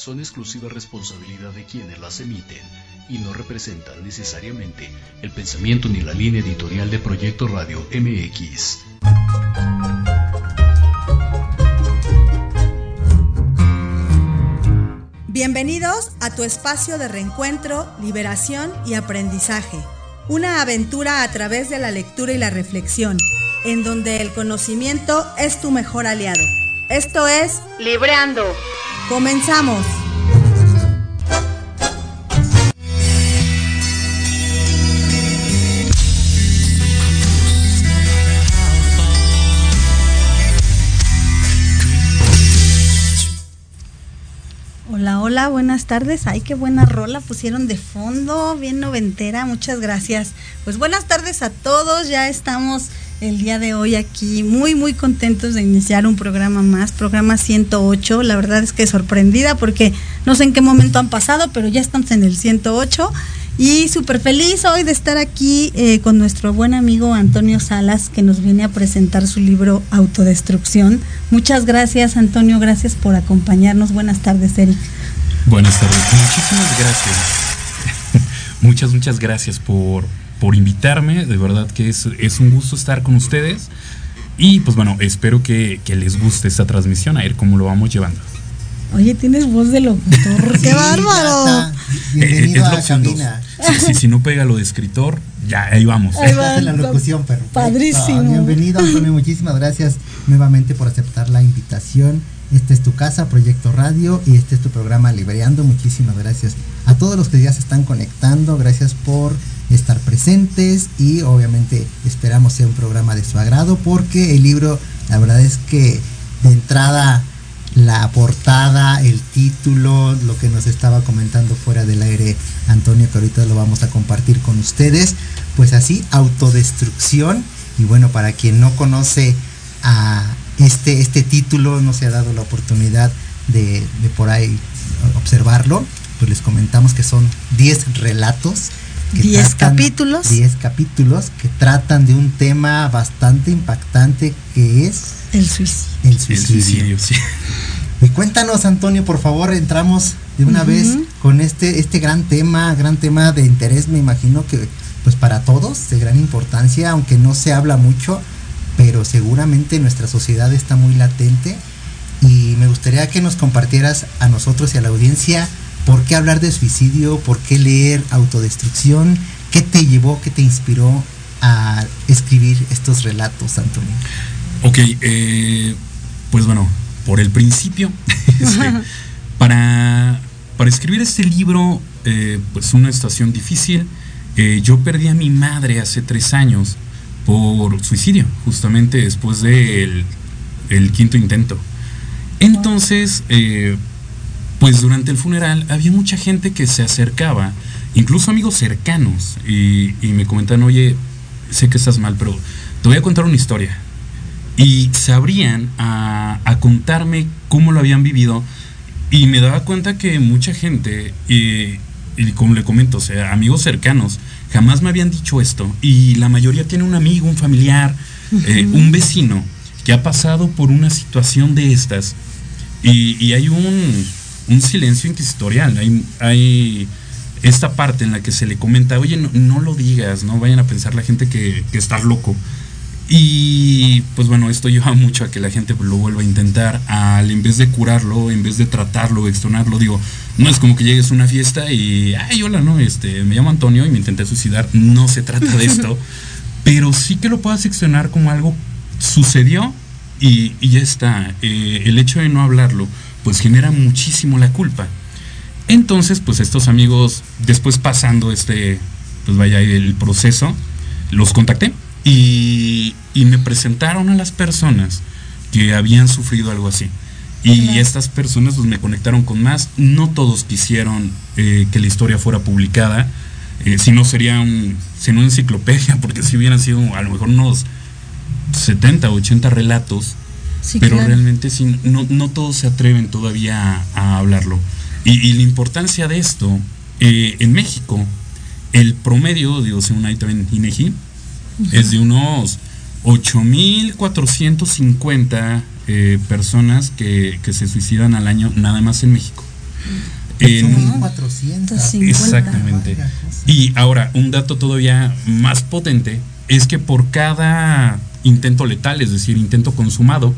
son exclusiva responsabilidad de quienes las emiten y no representan necesariamente el pensamiento ni la línea editorial de Proyecto Radio MX. Bienvenidos a tu espacio de reencuentro, liberación y aprendizaje. Una aventura a través de la lectura y la reflexión, en donde el conocimiento es tu mejor aliado. Esto es Libreando. Comenzamos. Hola, hola, buenas tardes. Ay, qué buena rola pusieron de fondo, bien noventera, muchas gracias. Pues buenas tardes a todos, ya estamos el día de hoy aquí muy, muy contentos de iniciar un programa más, programa 108. La verdad es que sorprendida porque no sé en qué momento han pasado, pero ya estamos en el 108 y súper feliz hoy de estar aquí eh, con nuestro buen amigo Antonio Salas, que nos viene a presentar su libro Autodestrucción. Muchas gracias, Antonio, gracias por acompañarnos. Buenas tardes, Eric. Buenas tardes, muchísimas gracias. muchas, muchas gracias por, por invitarme. De verdad que es, es, un gusto estar con ustedes. Y pues bueno, espero que, que les guste esta transmisión, a ver cómo lo vamos llevando. Oye, tienes voz de locutor, qué bárbaro. Bienvenido a la cabina. Si, si, no pega lo de escritor, ya ahí vamos. Ahí va, la locución, perro. Padrísimo. bienvenido, Antonio. Muchísimas gracias nuevamente por aceptar la invitación. Esta es tu casa, Proyecto Radio, y este es tu programa Libreando. Muchísimas gracias a todos los que ya se están conectando. Gracias por estar presentes y obviamente esperamos sea un programa de su agrado porque el libro, la verdad es que de entrada la portada, el título, lo que nos estaba comentando fuera del aire Antonio, que ahorita lo vamos a compartir con ustedes. Pues así, autodestrucción. Y bueno, para quien no conoce a este, este título, no se ha dado la oportunidad de, de por ahí observarlo, pues les comentamos que son 10 relatos. 10 capítulos. 10 capítulos que tratan de un tema bastante impactante que es el suicidio. El suicidio, el suicidio sí. Y cuéntanos, Antonio, por favor, entramos de una uh -huh. vez con este, este gran tema, gran tema de interés, me imagino que pues para todos, de gran importancia, aunque no se habla mucho, pero seguramente nuestra sociedad está muy latente. Y me gustaría que nos compartieras a nosotros y a la audiencia por qué hablar de suicidio, por qué leer autodestrucción, qué te llevó, qué te inspiró a escribir estos relatos, Antonio. Ok, eh, pues bueno, por el principio, este, para, para, escribir este libro, eh, pues una estación difícil, eh, yo perdí a mi madre hace tres años por suicidio, justamente después del el quinto intento. Entonces, eh, pues durante el funeral había mucha gente que se acercaba, incluso amigos cercanos, y, y me comentaban, oye, sé que estás mal, pero te voy a contar una historia y se abrían a, a, contarme cómo lo habían vivido y me daba cuenta que mucha gente, y, y, como le comento, o sea, amigos cercanos, jamás me habían dicho esto y la mayoría tiene un amigo, un familiar, uh -huh. eh, un vecino que ha pasado por una situación de estas y, y hay un, un, silencio inquisitorial, hay, hay esta parte en la que se le comenta, oye, no, no lo digas, no vayan a pensar la gente que, que estás loco. Y pues bueno, esto lleva mucho a que la gente lo vuelva a intentar, al en vez de curarlo, en vez de tratarlo, extonarlo, digo, no es como que llegues a una fiesta y, ay, hola, no, este, me llamo Antonio y me intenté suicidar, no se trata de esto, pero sí que lo puedas externar como algo sucedió y, y ya está. Eh, el hecho de no hablarlo, pues genera muchísimo la culpa. Entonces, pues estos amigos, después pasando este, pues vaya, el proceso, los contacté y, y, me presentaron a las personas que habían sufrido algo así. Y estas personas pues, me conectaron con más. No todos quisieron eh, que la historia fuera publicada. Eh, si no sería un, si no una enciclopedia, porque si hubieran sido a lo mejor unos 70 o 80 relatos. Sí, pero claro. realmente sí, no, no, todos se atreven todavía a, a hablarlo. Y, y, la importancia de esto, eh, en México, el promedio, digo, según ahí también INEGI, es de unos 8.450 eh, personas que, que se suicidan al año nada más en México. En- 400. Exactamente. Y ahora, un dato todavía más potente es que por cada intento letal, es decir, intento consumado,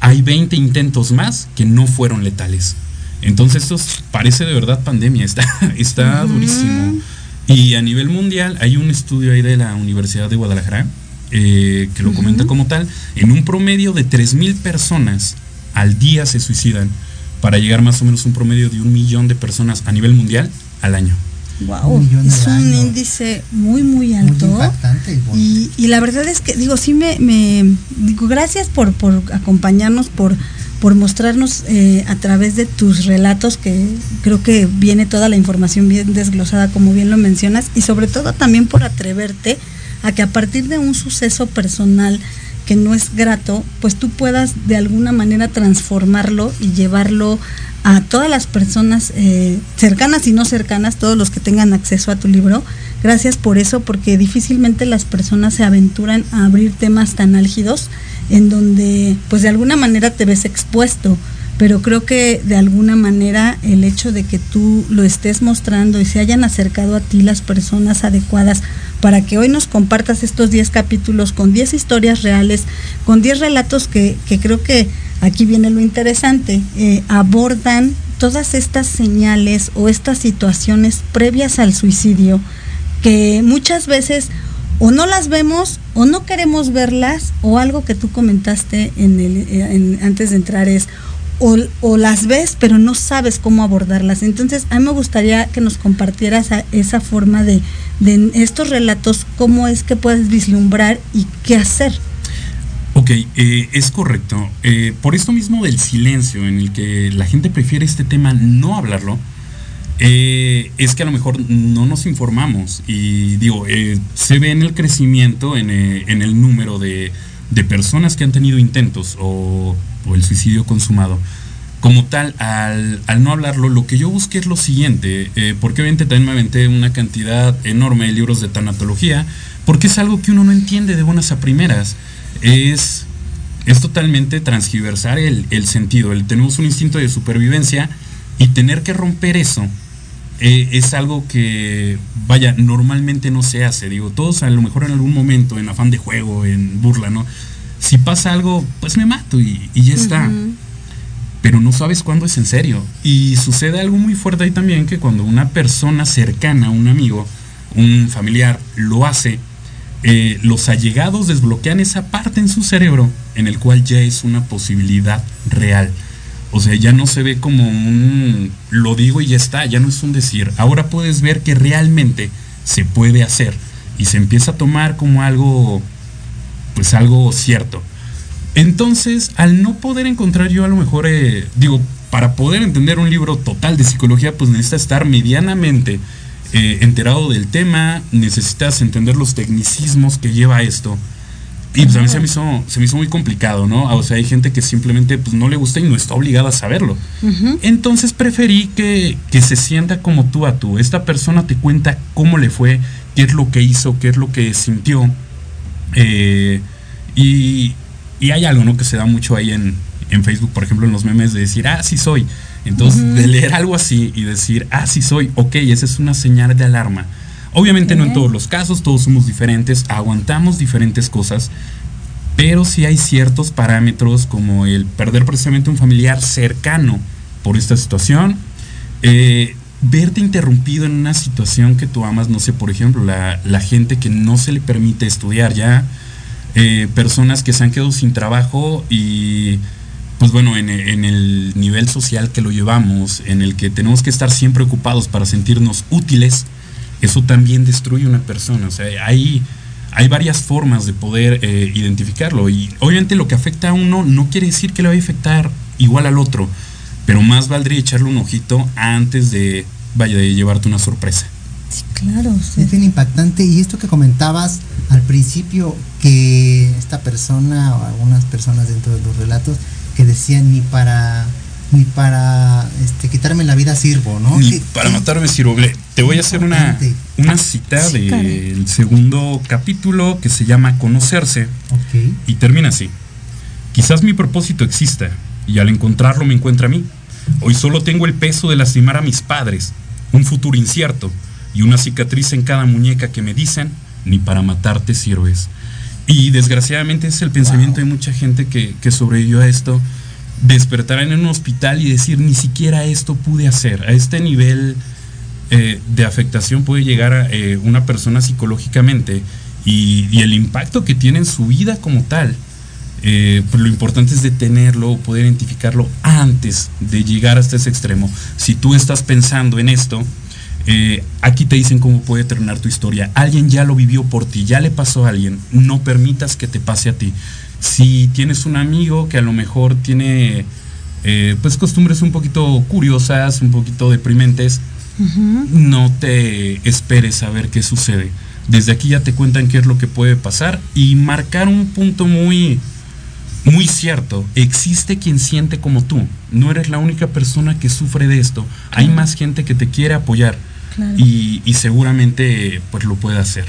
hay 20 intentos más que no fueron letales. Entonces esto es- parece de verdad pandemia, está, está durísimo. Y a nivel mundial hay un estudio ahí de la Universidad de Guadalajara eh, que lo comenta como tal, en un promedio de 3.000 personas al día se suicidan para llegar más o menos a un promedio de un millón de personas a nivel mundial al año. Wow, es un índice muy, muy Muy alto. impactante. Ivonne. Y, y la verdad es que, digo, sí me, me digo, gracias por, por acompañarnos, por, por mostrarnos eh, a través de tus relatos, que creo que viene toda la información bien desglosada, como bien lo mencionas, y sobre todo también por atreverte a que a partir de un suceso personal que no es grato, pues tú puedas de alguna manera transformarlo y llevarlo a todas las personas eh, cercanas y no cercanas, todos los que tengan acceso a tu libro. Gracias por eso, porque difícilmente las personas se aventuran a abrir temas tan álgidos en donde pues de alguna manera te ves expuesto. Pero creo que de alguna manera el hecho de que tú lo estés mostrando y se hayan acercado a ti las personas adecuadas para que hoy nos compartas estos 10 capítulos con 10 historias reales, con 10 relatos que, que creo que aquí viene lo interesante, eh, abordan todas estas señales o estas situaciones previas al suicidio que muchas veces o no las vemos o no queremos verlas o algo que tú comentaste en el, eh, antes de entrar es o, las ves pero no sabes cómo abordarlas. Entonces a mí me gustaría que nos compartieras esa forma de, estos relatos, cómo es que puedes vislumbrar y qué hacer. Ok, eh, es correcto. Eh, por esto mismo del silencio en el que la gente prefiere este tema no hablarlo, eh, es que a lo mejor no nos informamos. Y digo, se ve en el crecimiento, en, en el número de, de personas que han tenido intentos o, o el suicidio consumado. Como tal, al, al no hablarlo, lo que yo busqué es lo siguiente, eh, porque obviamente también me aventé una cantidad enorme de libros de tanatología, porque es algo que uno no entiende de buenas a primeras. Es, es totalmente transgiversar el, el sentido. El, tenemos un instinto de supervivencia y tener que romper eso eh, es algo que, vaya, normalmente no se hace. Digo, todos a lo mejor en algún momento, en afán de juego, en burla, ¿no? Si pasa algo, pues me mato y, y ya está. Pero no sabes cuándo es en serio. Y sucede algo muy fuerte ahí también, que cuando una persona cercana, un amigo, un familiar, lo hace, eh, los allegados desbloquean esa parte en su cerebro en el cual ya es una posibilidad real. O sea, ya no se ve como un lo digo y ya está, ya no es un decir. Ahora puedes ver que realmente se puede hacer y se empieza a tomar como algo, pues algo cierto. Entonces, al no poder encontrar yo a lo mejor, eh, digo, para poder entender un libro total de psicología, pues necesitas estar medianamente eh, enterado del tema, necesitas entender los tecnicismos que lleva esto. Y pues a mí se me, hizo, se me hizo muy complicado, ¿no? O sea, hay gente que simplemente pues, no le gusta y no está obligada a saberlo. Entonces preferí que, que se sienta como tú a tú. Esta persona te cuenta cómo le fue, qué es lo que hizo, qué es lo que sintió. Eh, y, y hay algo, ¿no? Que se da mucho ahí en, en Facebook, por ejemplo, en los memes de decir, ah, sí soy. Entonces, de leer algo así y decir, ah, sí soy, ok, esa es una señal de alarma. Obviamente no en todos los casos, todos somos diferentes, aguantamos diferentes cosas, pero sí hay ciertos parámetros como el perder precisamente un familiar cercano por esta situación, eh, verte interrumpido en una situación que tú amas, no sé, por ejemplo, la, gente que no se le permite estudiar ya, eh, personas que se han quedado sin trabajo y pues bueno, en, en el nivel social que lo llevamos, en el que tenemos que estar siempre ocupados para sentirnos útiles, eso también destruye una persona. O sea, hay, hay varias formas de poder eh, identificarlo. Y obviamente lo que afecta a uno no quiere decir que le va a afectar igual al otro. Pero más valdría echarle un ojito antes de, vaya, de llevarte una sorpresa. Sí, claro. sí. Es bien impactante y esto que comentabas al principio que esta persona o algunas personas dentro de los relatos que decían ni para ni para este, quitarme la vida sirvo, ¿no? Ni para matarme sirvo. Te voy a hacer una, una cita del segundo capítulo que se llama Conocerse. Y termina así. Quizás mi propósito exista y al encontrarlo me encuentra a mí. Hoy solo tengo el peso de lastimar a mis padres, un futuro incierto y una cicatriz en cada muñeca que me dicen, ni para matarte sirves. Y desgraciadamente es el pensamiento de mucha gente que, que sobrevivió a esto despertar en un hospital y decir, ni siquiera esto pude hacer. A este nivel eh, de afectación puede llegar a, eh, una persona psicológicamente y, el impacto que tiene en su vida como tal. Eh, pues lo importante es detenerlo, poder identificarlo antes de llegar hasta ese extremo. Si tú estás pensando en esto, aquí te dicen cómo puede terminar tu historia. Alguien ya lo vivió por ti, ya le pasó a alguien. No permitas que te pase a ti. Si tienes un amigo que a lo mejor tiene eh, pues costumbres un poquito curiosas, un poquito deprimentes, no te esperes a ver qué sucede. Desde aquí ya te cuentan qué es lo que puede pasar y marcar un punto muy, muy cierto. Existe quien siente como tú. No eres la única persona que sufre de esto. Hay más gente que te quiere apoyar y, y seguramente pues lo puede hacer.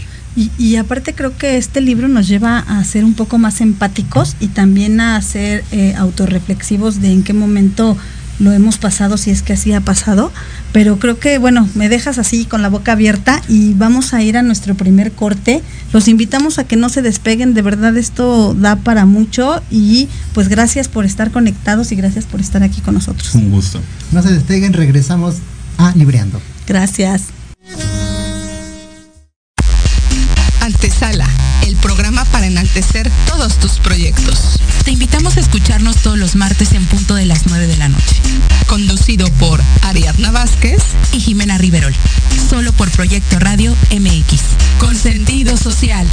Y, aparte creo que este libro nos lleva a ser un poco más empáticos y también a ser eh, autorreflexivos de en qué momento lo hemos pasado, si es que así ha pasado. Pero creo que, bueno, me dejas así con la boca abierta y vamos a ir a nuestro primer corte. Los invitamos a que no se despeguen, de verdad esto da para mucho y pues gracias por estar conectados y gracias por estar aquí con nosotros. Un gusto. No se despeguen, regresamos a Libreando. Gracias. Enaltecer todos tus proyectos. Te invitamos a escucharnos todos los martes en punto de las 9 de la noche. Conducido por Ariadna Vázquez y Jimena Riverol. Solo por Proyecto Radio MX. Con sentido social.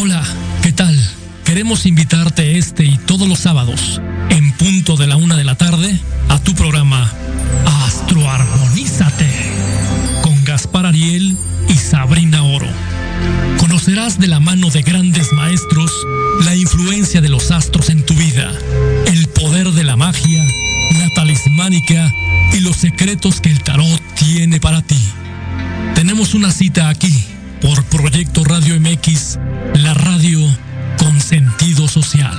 Hola, ¿qué tal? Queremos invitarte este y todos los sábados, en punto de la una de la tarde, a tu programa Astroarmonízate Conocerás de la mano de grandes maestros la influencia de los astros en tu vida, el poder de la magia, la talismánica y los secretos que el tarot tiene para ti. Tenemos una cita aquí por Proyecto Radio MX, la radio con sentido social.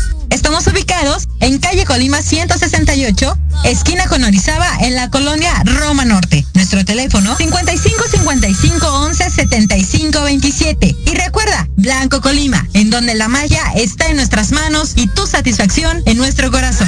Estamos ubicados en calle Colima 168, esquina con Orizaba, en la colonia Roma Norte. Nuestro teléfono 55 55 11 75 27. Y recuerda, Blanco Colima, en donde la magia está en nuestras manos y tu satisfacción en nuestro corazón.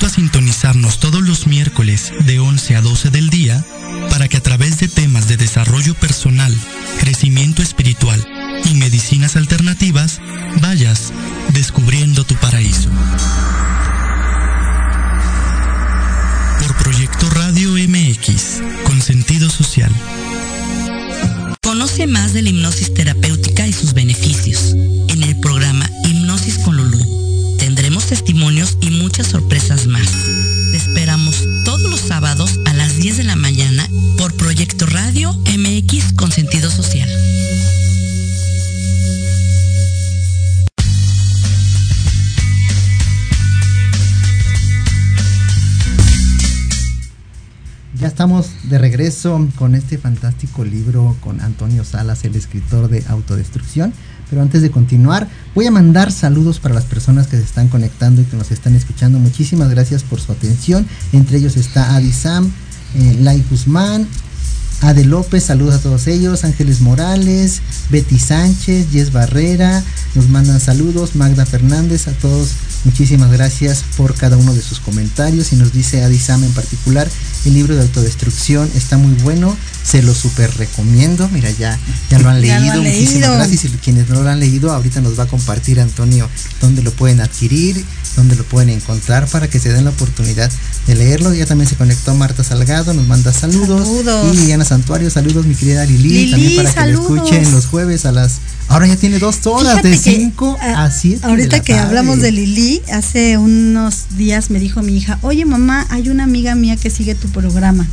a sintonizarnos todos los miércoles de 11 a 12 del día para que a través de temas de desarrollo personal, crecimiento espiritual y medicinas alternativas vayas descubriendo tu paraíso. Por Proyecto Radio MX, con sentido social. Conoce más de la hipnosis terapéutica y sus beneficios en el programa Hipnosis con testimonios y muchas sorpresas más. Te esperamos todos los sábados a las 10 de la mañana por Proyecto Radio MX con sentido social. Ya estamos de regreso con este fantástico libro con Antonio Salas, el escritor de Autodestrucción. Pero antes de continuar, voy a mandar saludos para las personas que se están conectando y que nos están escuchando. Muchísimas gracias por su atención. Entre ellos está Adi Sam, eh, Lai Guzmán, Ade López, saludos a todos ellos, Ángeles Morales, Betty Sánchez, Jess Barrera, nos mandan saludos, Magda Fernández, a todos muchísimas gracias por cada uno de sus comentarios. Y nos dice Adi Sam en particular, el libro de autodestrucción está muy bueno, se lo super recomiendo, mira ya, ya lo han leído, muchísimas gracias. Y quienes no lo han leído ahorita nos va a compartir Antonio dónde lo pueden adquirir donde lo pueden encontrar para que se den la oportunidad de leerlo. Ya también se conectó Marta Salgado, nos manda saludos. Y Liliana Santuario, saludos mi querida Lili, también para que lo escuchen los jueves a las Ahora ya tiene dos horas, de 5 a 7. Ahorita que hablamos de Lili, hace unos días me dijo mi hija, oye mamá, hay una amiga mía que sigue tu programa.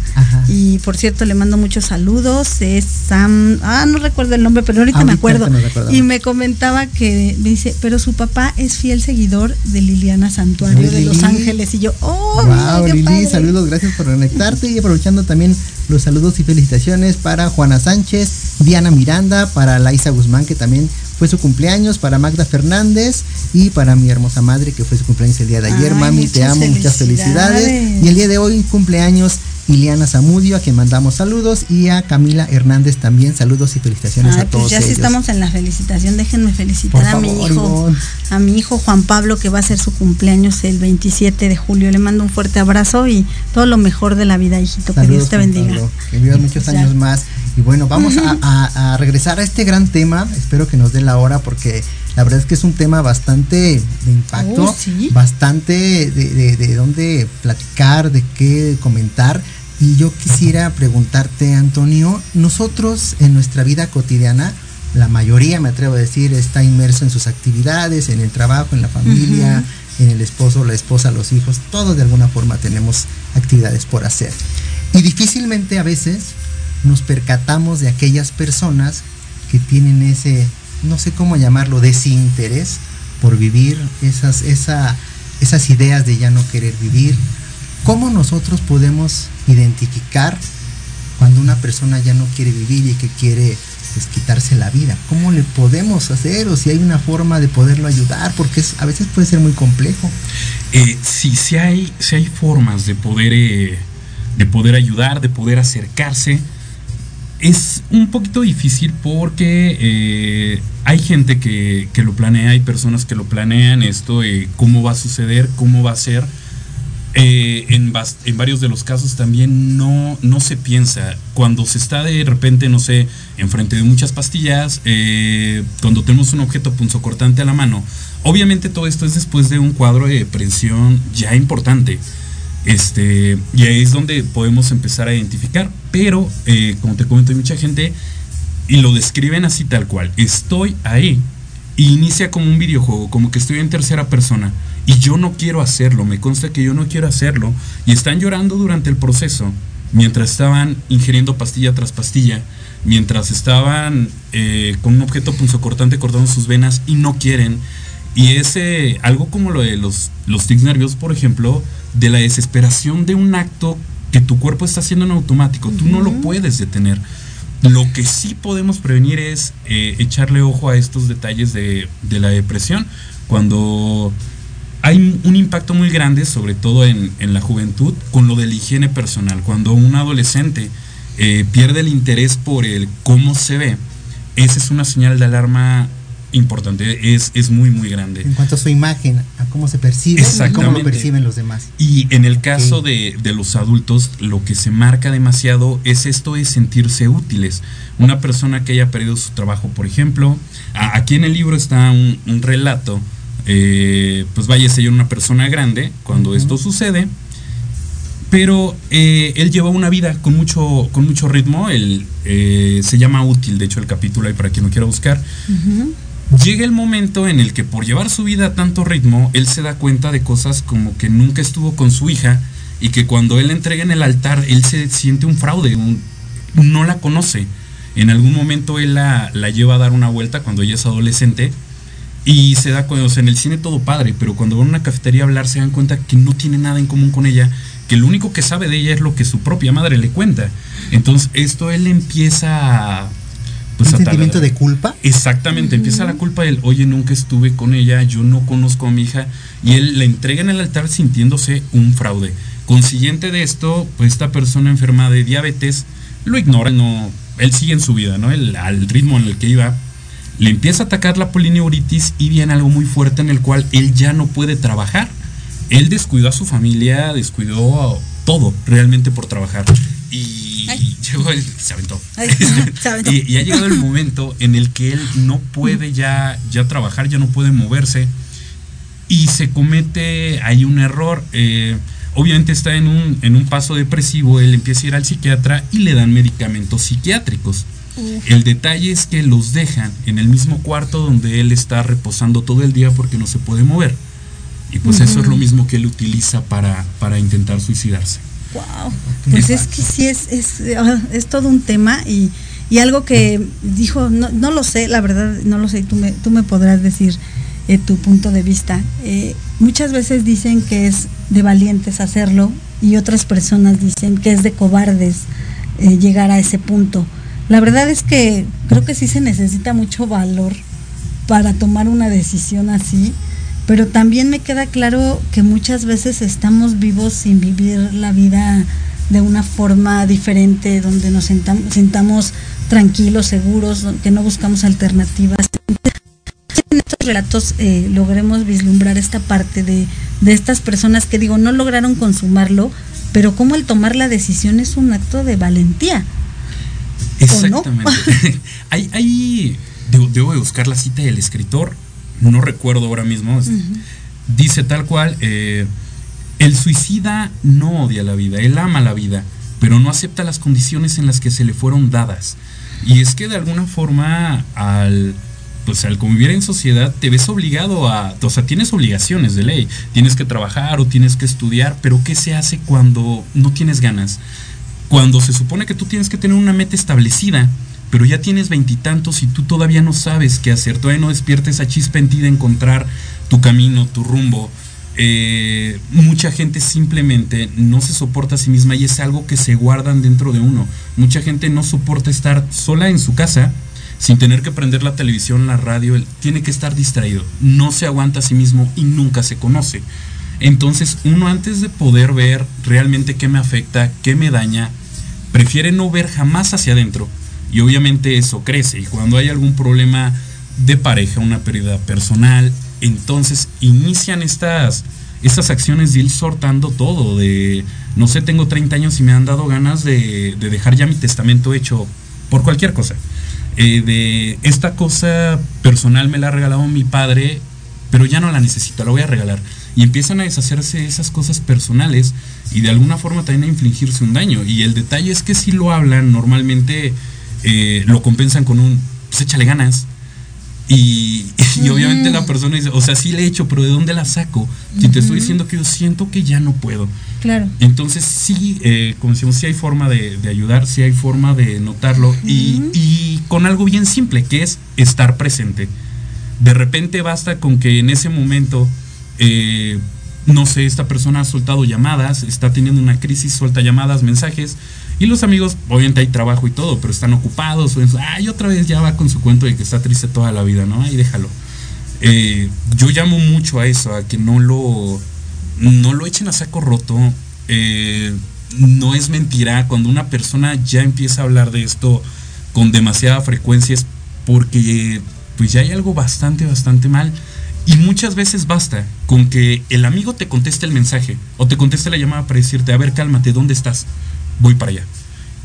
Y por cierto, le mando muchos saludos. Es Sam, ah, no recuerdo el nombre, pero ahorita, me acuerdo. y me comentaba que me dice, pero su papá es fiel seguidor de Liliana Santuario de Los Ángeles. Y yo, oh, wow, Lili, saludos, gracias por conectarte y aprovechando también los saludos y felicitaciones para Juana Sánchez, Diana Miranda, para Laisa Guzmán, que también fue su cumpleaños, para Magda Fernández y para mi hermosa madre, que fue su cumpleaños el día de ayer. Mami, te amo, muchas felicidades. Y el día de hoy cumpleaños Iliana Zamudio, a quien mandamos saludos, y a Camila Hernández también, saludos y felicitaciones a pues todos. Ya si estamos en la felicitación, déjenme felicitar a mi hijo, a mi hijo Juan Pablo, que va a ser su cumpleaños el 27 de julio. Le mando un fuerte abrazo y todo lo mejor de la vida, hijito. que Dios te bendiga. que vivas muchos años más. Y bueno, vamos a, regresar a este gran tema. Espero que nos dé la hora porque la verdad es que es un tema bastante de impacto, oh, bastante de, de, de dónde platicar, de qué comentar. Y yo quisiera preguntarte, Antonio, nosotros en nuestra vida cotidiana, la mayoría, me atrevo a decir, está inmerso en sus actividades, en el trabajo, en la familia, en el esposo, la esposa, los hijos, todos de alguna forma tenemos actividades por hacer. Y difícilmente a veces nos percatamos de aquellas personas que tienen ese, no sé cómo llamarlo, desinterés por vivir, esas, esa, esas ideas de ya no querer vivir, ¿Cómo nosotros podemos identificar cuando una persona ya no quiere vivir y que quiere pues, quitarse la vida? ¿Cómo le podemos hacer o si hay una forma de poderlo ayudar? Porque a veces puede ser muy complejo. Eh, sí, sí hay, hay formas de poder, eh, de poder ayudar, de poder acercarse. Es un poquito difícil porque eh, hay gente que, que, lo planea, hay personas que lo planean esto, cómo va a suceder, cómo va a ser eh, en, varios de los casos también no, no se piensa. Cuando se está de repente, no sé, enfrente de muchas pastillas, eh, cuando tenemos un objeto punzocortante a la mano, obviamente todo esto es después de un cuadro de depresión ya importante. Este, y ahí es donde podemos empezar a identificar. Pero, eh, como te comento, hay mucha gente y lo describen así tal cual. Estoy ahí. Y inicia como un videojuego, como que estoy en tercera persona y yo no quiero hacerlo, me consta que yo no quiero hacerlo. Y están llorando durante el proceso, mientras estaban ingiriendo pastilla tras pastilla, mientras estaban eh, con un objeto punzocortante cortando sus venas y no quieren. Y ese, algo como lo de los, los tics nerviosos, por ejemplo, de la desesperación de un acto que tu cuerpo está haciendo en automático, tú no lo puedes detener. Lo que sí podemos prevenir es eh, echarle ojo a estos detalles de, de la depresión. Cuando hay un impacto muy grande, sobre todo en, la juventud, con lo de la higiene personal. Cuando un adolescente eh, pierde el interés por el cómo se ve, esa es una señal de alarma importante, es, es muy, muy grande. En cuanto a su imagen, a cómo se percibe y cómo lo perciben los demás. Y en el caso de, los adultos, lo que se marca demasiado es esto de sentirse útiles. Una persona que haya perdido su trabajo, por ejemplo, aquí en el libro está un, un relato eh, pues vaya a ser una persona grande cuando esto sucede. Pero eh, él lleva una vida con mucho, con mucho ritmo. Él eh, se llama útil, de hecho, el capítulo ahí para quien lo quiera buscar. Llega el momento en el que por llevar su vida a tanto ritmo, él se da cuenta de cosas como que nunca estuvo con su hija y que cuando él la entrega en el altar, él se siente un fraude, no la conoce. En algún momento él la, la lleva a dar una vuelta cuando ella es adolescente y se da cuenta, o sea, en el cine todo padre, pero cuando van a una cafetería a hablar se dan cuenta que no tiene nada en común con ella, que lo único que sabe de ella es lo que su propia madre le cuenta. Entonces, esto él empieza a... Pues, ¿Un sentimiento de culpa? Exactamente, empieza la culpa de él, oye, nunca estuve con ella, yo no conozco a mi hija, y él la entrega en el altar sintiéndose un fraude. Consiguiente de esto, pues esta persona enferma de diabetes lo ignora, no, él sigue en su vida, ¿no? El, al ritmo en el que iba. Le empieza a atacar la polineuritis y viene algo muy fuerte en el cual él ya no puede trabajar. Él descuidó a su familia, descuidó todo realmente por trabajar. Y llegó el, se aventó. y, ha llegado el momento en el que él no puede ya, ya trabajar, ya no puede moverse. Y se comete ahí un error. Eh, obviamente está en un, en un paso depresivo, él empieza a ir al psiquiatra y le dan medicamentos psiquiátricos. El detalle es que los dejan en el mismo cuarto donde él está reposando todo el día porque no se puede mover. Y pues eso es lo mismo que él utiliza para, para intentar suicidarse. Wow. Pues es que sí es, es, ah, es todo un tema y, y algo que dijo, no, no, lo sé, la verdad, no lo sé, tú me, tú me podrás decir eh, tu punto de vista. Eh, muchas veces dicen que es de valientes hacerlo y otras personas dicen que es de cobardes eh, llegar a ese punto. La verdad es que creo que sí se necesita mucho valor para tomar una decisión así, pero también me queda claro que muchas veces estamos vivos sin vivir la vida de una forma diferente, donde nos sentamos tranquilos, seguros, que no buscamos alternativas en estos relatos eh, logremos vislumbrar esta parte de, estas personas que digo, no lograron consumarlo, pero como el tomar la decisión es un acto de valentía. Exactamente. hay, debo, de buscar la cita del escritor, no recuerdo ahora mismo. Dice tal cual, eh, el suicida no odia la vida, él ama la vida, pero no acepta las condiciones en las que se le fueron dadas. Y es que de alguna forma al pues al convivir en sociedad te ves obligado a, o sea, tienes obligaciones de ley, tienes que trabajar o tienes que estudiar, pero ¿qué se hace cuando no tienes ganas? Cuando se supone que tú tienes que tener una meta establecida, pero ya tienes veintitantos y, tú todavía no sabes qué hacer, todavía no despiertes esa chispa en ti de encontrar tu camino, tu rumbo. Eh, mucha gente simplemente no se soporta a sí misma y es algo que se guardan dentro de uno. Mucha gente no soporta estar sola en su casa sin tener que prender la televisión, la radio, tiene que estar distraído, no se aguanta a sí mismo y nunca se conoce. Entonces uno antes de poder ver realmente qué me afecta, qué me daña, prefiere no ver jamás hacia adentro y obviamente eso crece y cuando hay algún problema de pareja, una pérdida personal, entonces inician estas, estas acciones de ir sortando todo, de, no sé, tengo 30 años y me han dado ganas de, de dejar ya mi testamento hecho por cualquier cosa. Eh, de esta cosa personal me la ha regalado mi padre, pero ya no la necesito, la voy a regalar. Y empiezan a deshacerse esas cosas personales y de alguna forma también a infligirse un daño. Y el detalle es que si lo hablan, normalmente eh, lo compensan con un, pues échale ganas, y, obviamente la persona dice, o sea, sí le he hecho, pero ¿de dónde la saco? Si te estoy diciendo que yo siento que ya no puedo. Claro. Entonces sí, eh, como decimos, sí hay forma de, ayudar, sí hay forma de notarlo y, con algo bien simple, que es estar presente. De repente basta con que en ese momento, eh, no sé, esta persona ha soltado llamadas, está teniendo una crisis, suelta llamadas, mensajes, y los amigos, obviamente hay trabajo y todo, pero están ocupados. Ay, otra vez ya va con su cuento de que está triste toda la vida, ¿no? Ahí déjalo. Eh, yo llamo mucho a eso, a que no lo, no lo echen a saco roto. Eh, no es mentira, cuando una persona ya empieza a hablar de esto con demasiada frecuencia es porque pues ya hay algo bastante, bastante mal. Y muchas veces basta con que el amigo te conteste el mensaje o te conteste la llamada para decirte, a ver, cálmate, ¿dónde estás? voy para allá.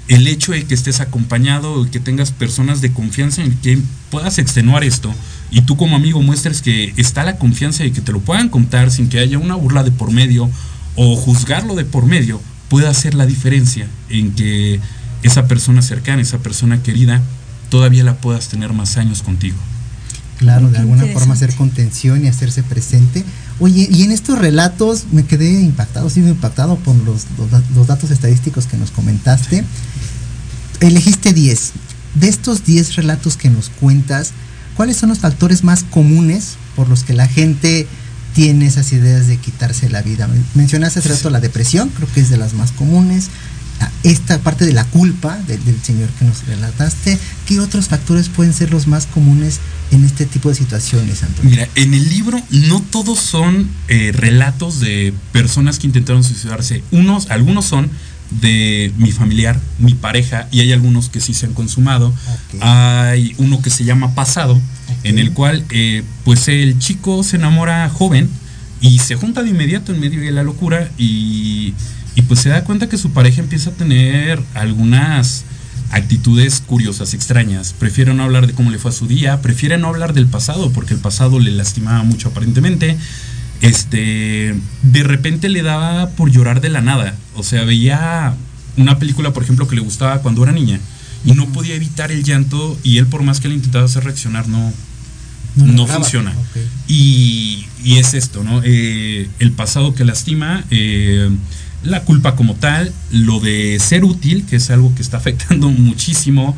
El hecho de que estés acompañado, que tengas personas de confianza en que puedas extenuar esto y tú como amigo muestres que está la confianza de que te lo puedan contar sin que haya una burla de por medio o juzgarlo de por medio, puede hacer la diferencia en que esa persona cercana, esa persona querida, todavía la puedas tener más años contigo. Claro, de alguna forma hacer contención y hacerse presente. Oye, y en estos relatos me quedé impactado, sigo impactado por los, los, datos estadísticos que nos comentaste. Elegiste 10. De estos 10 relatos que nos cuentas, ¿cuáles son los factores más comunes por los que la gente tiene esas ideas de quitarse la vida. Mencionaste hace rato la depresión, creo que es de las más comunes. Esta parte de la culpa del, señor que nos relataste, ¿qué otros factores pueden ser los más comunes en este tipo de situaciones, Antonio? Mira, en el libro no todos son eh, relatos de personas que intentaron suicidarse. Unos, algunos son de mi familiar, mi pareja, y hay algunos que sí se han consumado. Hay uno que se llama Pasado, en el cual eh, pues el chico se enamora joven y se junta de inmediato en medio de la locura y, y pues se da cuenta que su pareja empieza a tener algunas actitudes curiosas, extrañas. Prefiere no hablar de cómo le fue a su día, prefiere no hablar del pasado porque el pasado le lastimaba mucho aparentemente este, de repente le daba por llorar de la nada. O sea, veía una película, por ejemplo, que le gustaba cuando era niña y no podía evitar el llanto y él por más que le intentaba hacer reaccionar no, no, funciona. Y, es esto, ¿no? Eh, el pasado que lastima, eh, la culpa como tal, lo de ser útil, que es algo que está afectando muchísimo.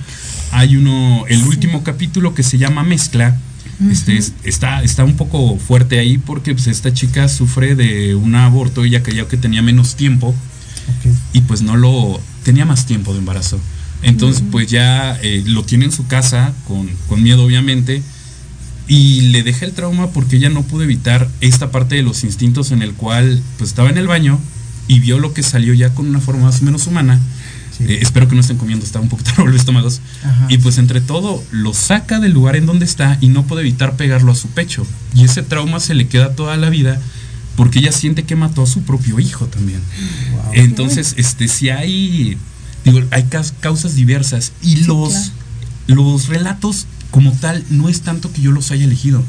Hay uno, el último capítulo que se llama Mezcla, este, está, está un poco fuerte ahí porque pues, esta chica sufre de un aborto, ella creía que tenía menos tiempo y pues no lo tenía más tiempo de embarazo. Entonces pues ya eh, lo tiene en su casa con, con miedo obviamente y le deja el trauma porque ella no pudo evitar esta parte de los instintos en el cual pues estaba en el baño y vio lo que salió ya con una forma más o menos humana eh, espero que no estén comiendo, está un poquito raro los estómagos. Y pues entre todo lo saca del lugar en donde está y no puede evitar pegarlo a su pecho. Y ese trauma se le queda toda la vida porque ella siente que mató a su propio hijo también. Entonces, este, si hay, digo, hay causas diversas y los, los relatos como tal no es tanto que yo los haya elegido,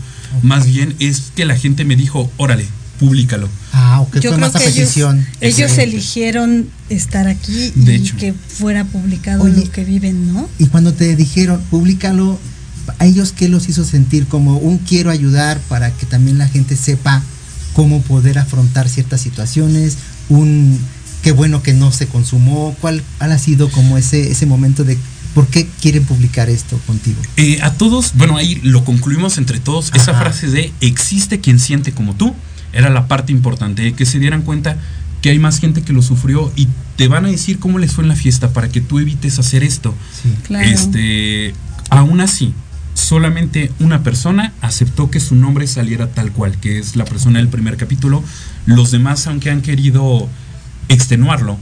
más bien es que la gente me dijo, órale, públicalo. Ah, ok, fue más a petición. Ellos, eligieron estar aquí y que fuera publicado lo que viven, ¿no? Y cuando te dijeron, públicalo, ¿a ellos qué los hizo sentir? Como un quiero ayudar para que también la gente sepa cómo poder afrontar ciertas situaciones, un qué bueno que no se consumó, ¿cuál ha sido como ese, ese momento de ¿Por qué quieren publicar esto contigo? Eh, a todos, bueno, ahí lo concluimos entre todos, esa frase de existe quien siente como tú, era la parte importante, que se dieran cuenta que hay más gente que lo sufrió y te van a decir cómo les fue en la fiesta para que tú evites hacer esto. Este, aún así, solamente una persona aceptó que su nombre saliera tal cual, que es la persona del primer capítulo. Los demás, aunque han querido extenuarlo,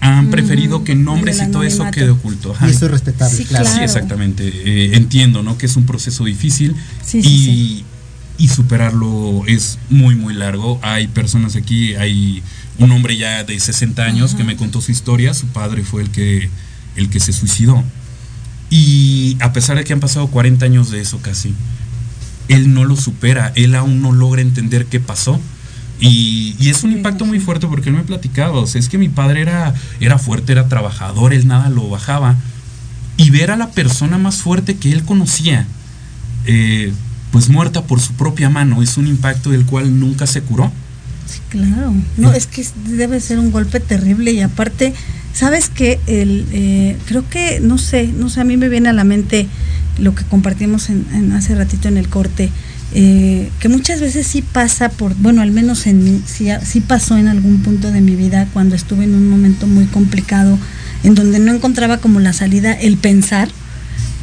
han preferido que nombres y todo eso quede oculto. Y eso es respetable, claro. Sí, exactamente. Eh, entiendo, ¿no? Que es un proceso difícil. y y superarlo es muy, muy largo. Hay personas aquí, hay un hombre ya de 60 años que me contó su historia, su padre fue el que, el que se suicidó. Y a pesar de que han pasado 40 años de eso casi, él no lo supera, él aún no logra entender qué pasó. Y, es un impacto muy fuerte porque él me platicaba, o sea, es que mi padre era, era fuerte, era trabajador, él nada lo bajaba. Y ver a la persona más fuerte que él conocía, eh, pues muerta por su propia mano. Es un impacto del cual nunca se curó. Sí, claro. No, es que debe ser un golpe terrible y aparte, ¿sabes qué? El, eh, creo que, no sé, no sé, a mí me viene a la mente lo que compartimos en, hace ratito en el corte, eh, que muchas veces sí pasa por, bueno, al menos en mí, sí, sí pasó en algún punto de mi vida cuando estuve en un momento muy complicado, en donde no encontraba como la salida el pensar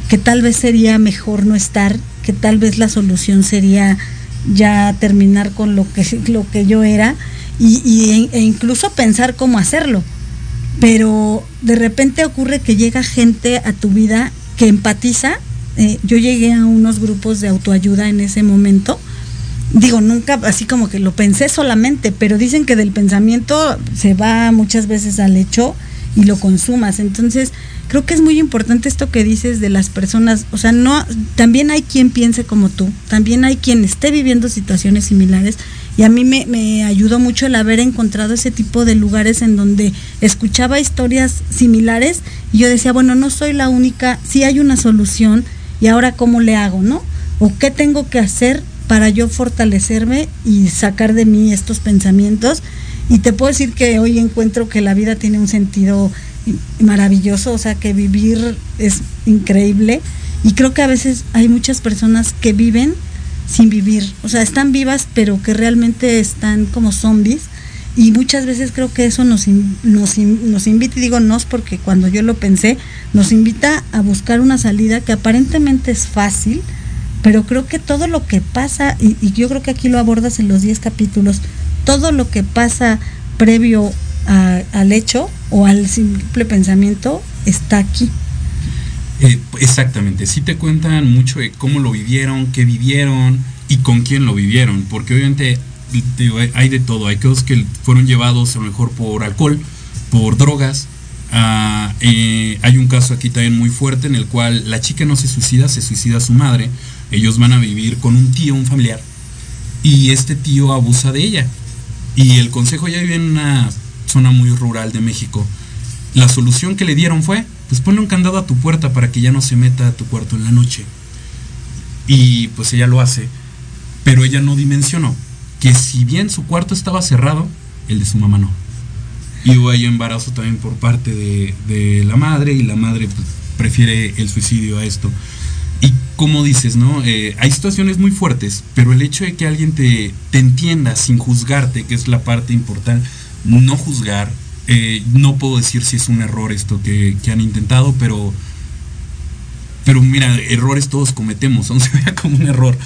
que tal vez sería mejor no estar que tal vez la solución sería ya terminar con lo que, lo que yo era y, e, incluso pensar cómo hacerlo. Pero de repente ocurre que llega gente a tu vida que empatiza. Eh, yo llegué a unos grupos de autoayuda en ese momento. Digo, nunca así como que lo pensé solamente, pero dicen que del pensamiento se va muchas veces al hecho y lo consumas. Entonces, creo que es muy importante esto que dices de las personas, o sea, no también hay quien piense como tú, también hay quien esté viviendo situaciones similares y a mí me, me ayudó mucho el haber encontrado ese tipo de lugares en donde escuchaba historias similares y yo decía, bueno, no soy la única, sí hay una solución y ahora cómo le hago, ¿no? O qué tengo que hacer para yo fortalecerme y sacar de mí estos pensamientos y te puedo decir que hoy encuentro que la vida tiene un sentido maravilloso, o sea, que vivir es increíble. Y creo que a veces hay muchas personas que viven sin vivir, o sea, están vivas, pero que realmente están como zombies. Y muchas veces creo que eso nos, nos, nos invita, y digo nos porque cuando yo lo pensé, nos invita a buscar una salida que aparentemente es fácil, pero creo que todo lo que pasa, y, y yo creo que aquí lo abordas en los 10 capítulos, todo lo que pasa previo al hecho o al simple pensamiento está aquí. Eh, exactamente, sí te cuentan mucho de cómo lo vivieron, qué vivieron y con quién lo vivieron, porque obviamente hay de todo, hay casos que fueron llevados a lo mejor por alcohol, por drogas, ah, eh, hay un caso aquí también muy fuerte en el cual la chica no se suicida, se suicida su madre, ellos van a vivir con un tío, un familiar, y este tío abusa de ella. Y el consejo ya vive en una zona muy rural de México. La solución que le dieron fue, pues ponle un candado a tu puerta para que ya no se meta a tu cuarto en la noche. Y pues ella lo hace, pero ella no dimensionó que si bien su cuarto estaba cerrado, el de su mamá no. Y hubo ahí embarazo también por parte de, la madre y la madre pues, prefiere el suicidio a esto. Y como dices, ¿no? Eh, hay situaciones muy fuertes, pero el hecho de que alguien te, entienda sin juzgarte, que es la parte importante, no juzgar. Eh, no puedo decir si es un error esto que, han intentado, pero, pero mira, errores todos cometemos, aunque se vea como un error.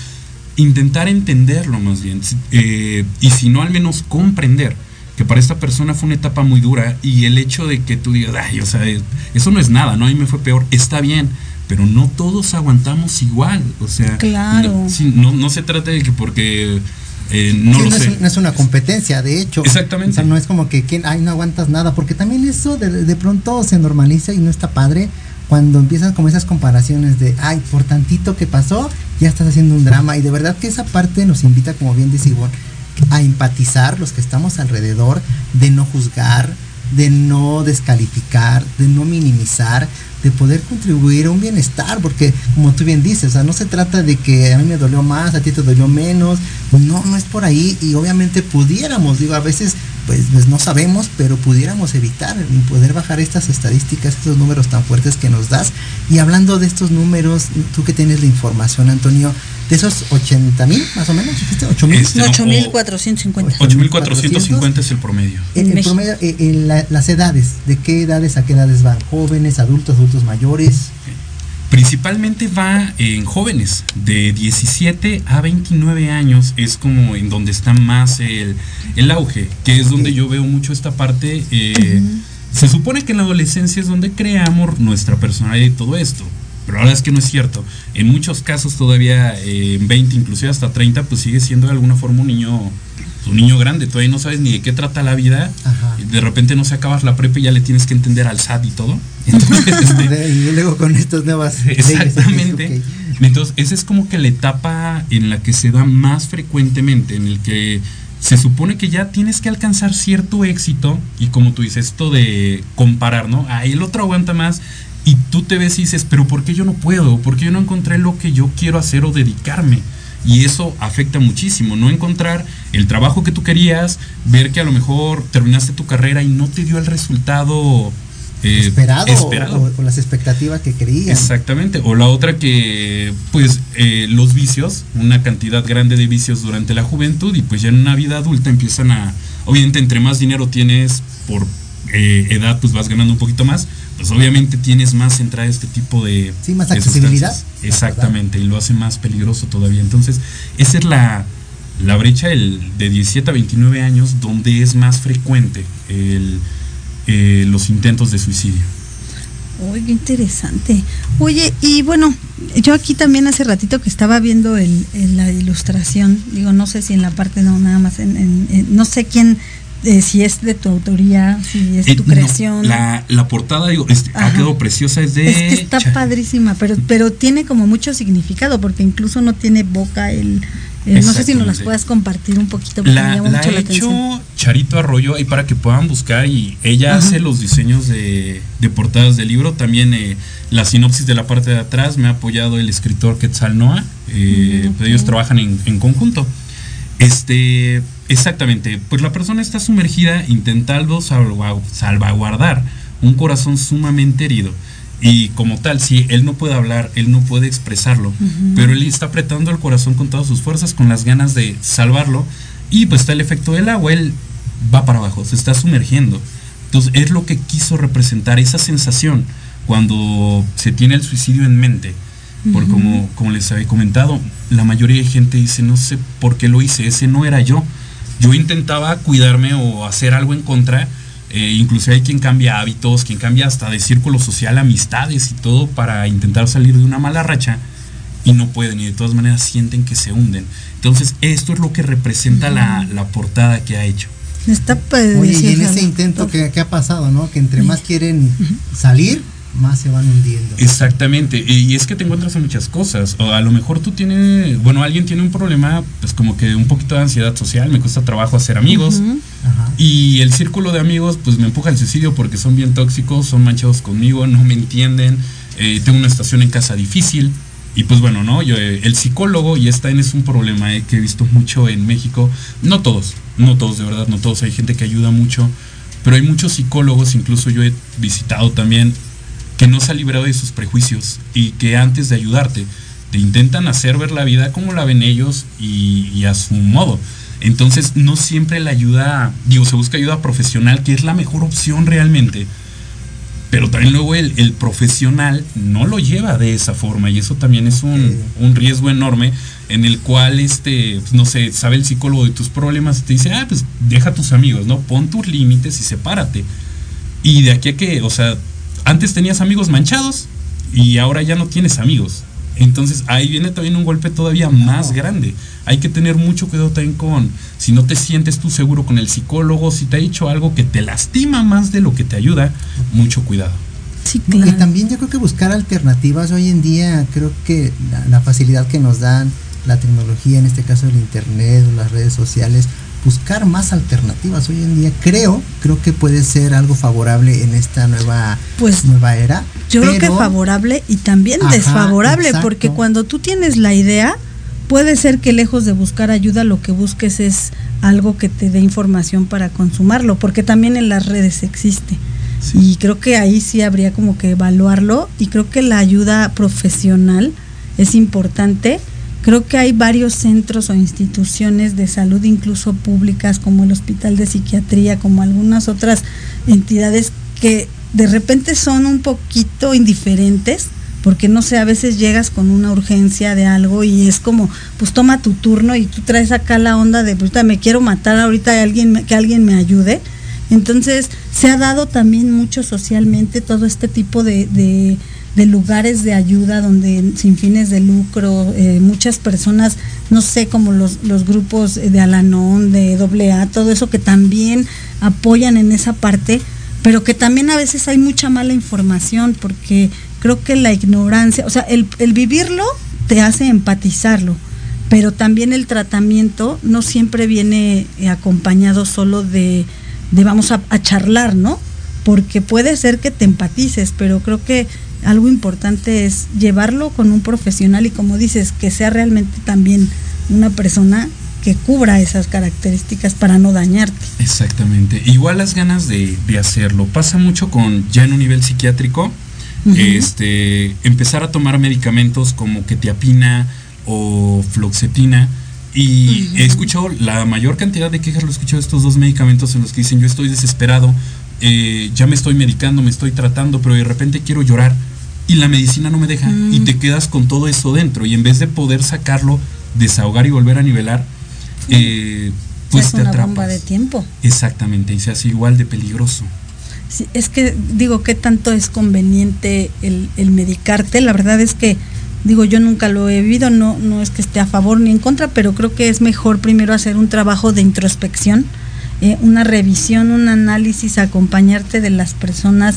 Intentar entenderlo más bien, eh, y si no al menos comprender que para esta persona fue una etapa muy dura y el hecho de que tú digas, ay, o sea, eso no es nada, ¿no? A mí me fue peor, está bien, pero no todos aguantamos igual, o sea, claro. no, no se trata de que porque eh, no, lo sé. Es, no es una competencia, de hecho. Exactamente. O sea, no es como que, ¿quién, ay, no aguantas nada, porque también eso de, de, pronto se normaliza y no está padre cuando empiezan como esas comparaciones de, ay, por tantito que pasó, ya estás haciendo un drama. Y de verdad que esa parte nos invita, como bien dice Ivonne, a empatizar los que estamos alrededor, de no juzgar, de no descalificar, de no minimizar, de poder contribuir a un bienestar, porque como tú bien dices, o no se trata de que a mí me dolió más, a ti te dolió menos, no, no es por ahí y obviamente pudiéramos, digo, a veces pues, pues no sabemos, pero pudiéramos evitar poder bajar estas estadísticas, estos números tan fuertes que nos das. Y hablando de estos números, tú que tienes la información, Antonio, de esos 80 mil más o menos, ¿dijiste? 8 mil. Este, 8.450. 8.450 es el promedio. El, el promedio, eh, eh, las edades, ¿de qué edades a qué edades van? ¿Jóvenes, adultos, adultos mayores? Principalmente va en jóvenes, de 17 a 29 años es como en donde está más el, el auge, que es donde yo veo mucho esta parte. Eh, se supone que en la adolescencia es donde creamos nuestra personalidad y todo esto, pero la verdad es que no es cierto. En muchos casos todavía eh, en 20, inclusive hasta 30, pues sigue siendo de alguna forma un niño un niño grande, todavía no sabes ni de qué trata la vida, de repente no se acabas la prepa y ya le tienes que entender al SAT y todo. Este, y luego con estas nuevas Exactamente. Entonces, esa es como que la etapa en la que se da más frecuentemente, en el que se supone que ya tienes que alcanzar cierto éxito y como tú dices, esto de comparar, ¿no? Ah, el otro aguanta más y tú te ves y dices, pero ¿por qué yo no puedo? ¿Por qué yo no encontré lo que yo quiero hacer o dedicarme? y eso afecta muchísimo, no encontrar el trabajo que tú querías, ver que a lo mejor terminaste tu carrera y no te dio el resultado eh, esperado, O, las expectativas que querías. Exactamente, o la otra que pues eh, los vicios, una cantidad grande de vicios durante la juventud y pues ya en una vida adulta empiezan a, obviamente entre más dinero tienes por eh, edad pues vas ganando un poquito más, pues obviamente tienes más entrada a este tipo de... Sí, más accesibilidad. Exactamente, y lo hace más peligroso todavía. Entonces, esa es la, la brecha el, de 17 a 29 años donde es más frecuente el, eh, los intentos de suicidio. Uy, qué interesante. Oye, y bueno, yo aquí también hace ratito que estaba viendo el, la ilustración, digo, no sé si en la parte no, nada más, en, no sé quién si es de tu autoría, si es eh, tu creación. la, la, portada, digo, ha quedado preciosa, es de... Es que está padrísima, pero, pero tiene como mucho significado, porque incluso no tiene boca el... no sé si nos las puedas compartir un poquito. La, la ha hecho Charito Arroyo y para que puedan buscar y ella hace los diseños de, de, portadas del libro. También eh, la sinopsis de la parte de atrás me ha apoyado el escritor Quetzal Noah. Eh, pues ellos trabajan en, en conjunto. Este, exactamente, pues la persona está sumergida intentando salvaguardar un corazón sumamente herido. Y como tal, sí, él no puede hablar, él no puede expresarlo, pero él está apretando el corazón con todas sus fuerzas, con las ganas de salvarlo. Y pues está el efecto del agua, él va para abajo, se está sumergiendo. Entonces es lo que quiso representar, esa sensación cuando se tiene el suicidio en mente. Porque como, como les había comentado, la mayoría de gente dice, no sé por qué lo hice, ese no era yo. Yo intentaba cuidarme o hacer algo en contra, eh, incluso hay quien cambia hábitos, quien cambia hasta de círculo social, amistades y todo para intentar salir de una mala racha y no pueden y de todas maneras sienten que se hunden. Entonces esto es lo que representa la, portada que ha hecho. Está Oye, y en ese intento que, ha pasado, ¿no? Que entre más quieren salir, más se van hundiendo. Exactamente, y es que te encuentras en muchas cosas. O a lo mejor tú tienes, bueno, alguien tiene un problema, pues como que un poquito de ansiedad social, me cuesta trabajo hacer amigos. Y el círculo de amigos, pues me empuja al suicidio porque son bien tóxicos, son manchados conmigo, no me entienden. Eh, tengo una estación en casa difícil. Y pues bueno, ¿no? Yo, eh, el psicólogo, y esta es un problema eh, que he visto mucho en México. No todos, no todos, de verdad, no todos. Hay gente que ayuda mucho. Pero hay muchos psicólogos, incluso yo he visitado también que no se ha librado de sus prejuicios y que antes de ayudarte te intentan hacer ver la vida como la ven ellos y, a su modo. Entonces no siempre la ayuda, digo, se busca ayuda profesional, que es la mejor opción realmente. Pero también luego el, profesional no lo lleva de esa forma y eso también es un, un riesgo enorme en el cual, este, pues, no sé, sabe el psicólogo de tus problemas y te dice, ah, pues deja a tus amigos, ¿no? Pon tus límites y sepárate. Y de aquí a que, o sea, antes tenías amigos manchados y ahora ya no tienes amigos. Entonces ahí viene también un golpe todavía más grande. Hay que tener mucho cuidado también con si no te sientes tú seguro con el psicólogo, si te ha dicho algo que te lastima más de lo que te ayuda, mucho cuidado. Sí, Y también yo creo que buscar alternativas hoy en día, creo que la facilidad que nos dan la tecnología, en este caso el internet o las redes sociales, buscar más alternativas hoy en día. Creo creo que puede ser algo favorable en esta nueva pues nueva era yo creo que favorable y también desfavorable porque cuando tú tienes la idea puede ser que lejos de buscar ayuda lo que busques es algo que te dé información para consumarlo porque también en las redes existe. Y creo que ahí sí habría como que evaluarlo y creo que la ayuda profesional es importante Creo que hay varios centros o instituciones de salud, incluso públicas, como el Hospital de Psiquiatría, como algunas otras entidades que de repente son un poquito indiferentes, porque no sé, a veces llegas con una urgencia de algo y es como, pues toma tu turno y tú traes acá la onda de, pues me quiero matar ahorita, alguien, que alguien me ayude. Entonces, se ha dado también mucho socialmente todo este tipo de de lugares de ayuda donde sin fines de lucro, eh, muchas personas, no sé, como los, los grupos de Alanón, de AA, todo eso que también apoyan en esa parte, pero que también a veces hay mucha mala información porque creo que la ignorancia, o sea, el, el vivirlo te hace empatizarlo, pero también el tratamiento no siempre viene acompañado solo de, de vamos a, a charlar, ¿no? Porque puede ser que te empatices, pero creo que algo importante es llevarlo con un profesional y como dices, que sea realmente también una persona que cubra esas características para no dañarte. Exactamente. Igual las ganas de, hacerlo. Pasa mucho con ya en un nivel psiquiátrico, este, empezar a tomar medicamentos como ketiapina o floxetina. Y he escuchado la mayor cantidad de quejas, lo he escuchado estos dos medicamentos en los que dicen yo estoy desesperado, eh, ya me estoy medicando, me estoy tratando, pero de repente quiero llorar y la medicina no me deja y mm. te quedas con todo eso dentro y en vez de poder sacarlo, desahogar y volver a nivelar, eh, pues es te una bomba de tiempo. Exactamente, y se hace igual de peligroso. Sí, es que digo, ¿qué tanto es conveniente el, medicarte? La verdad es que, digo, yo nunca lo he vivido, no, no es que esté a favor ni en contra, pero creo que es mejor primero hacer un trabajo de introspección, eh, una revisión, un análisis, acompañarte de las personas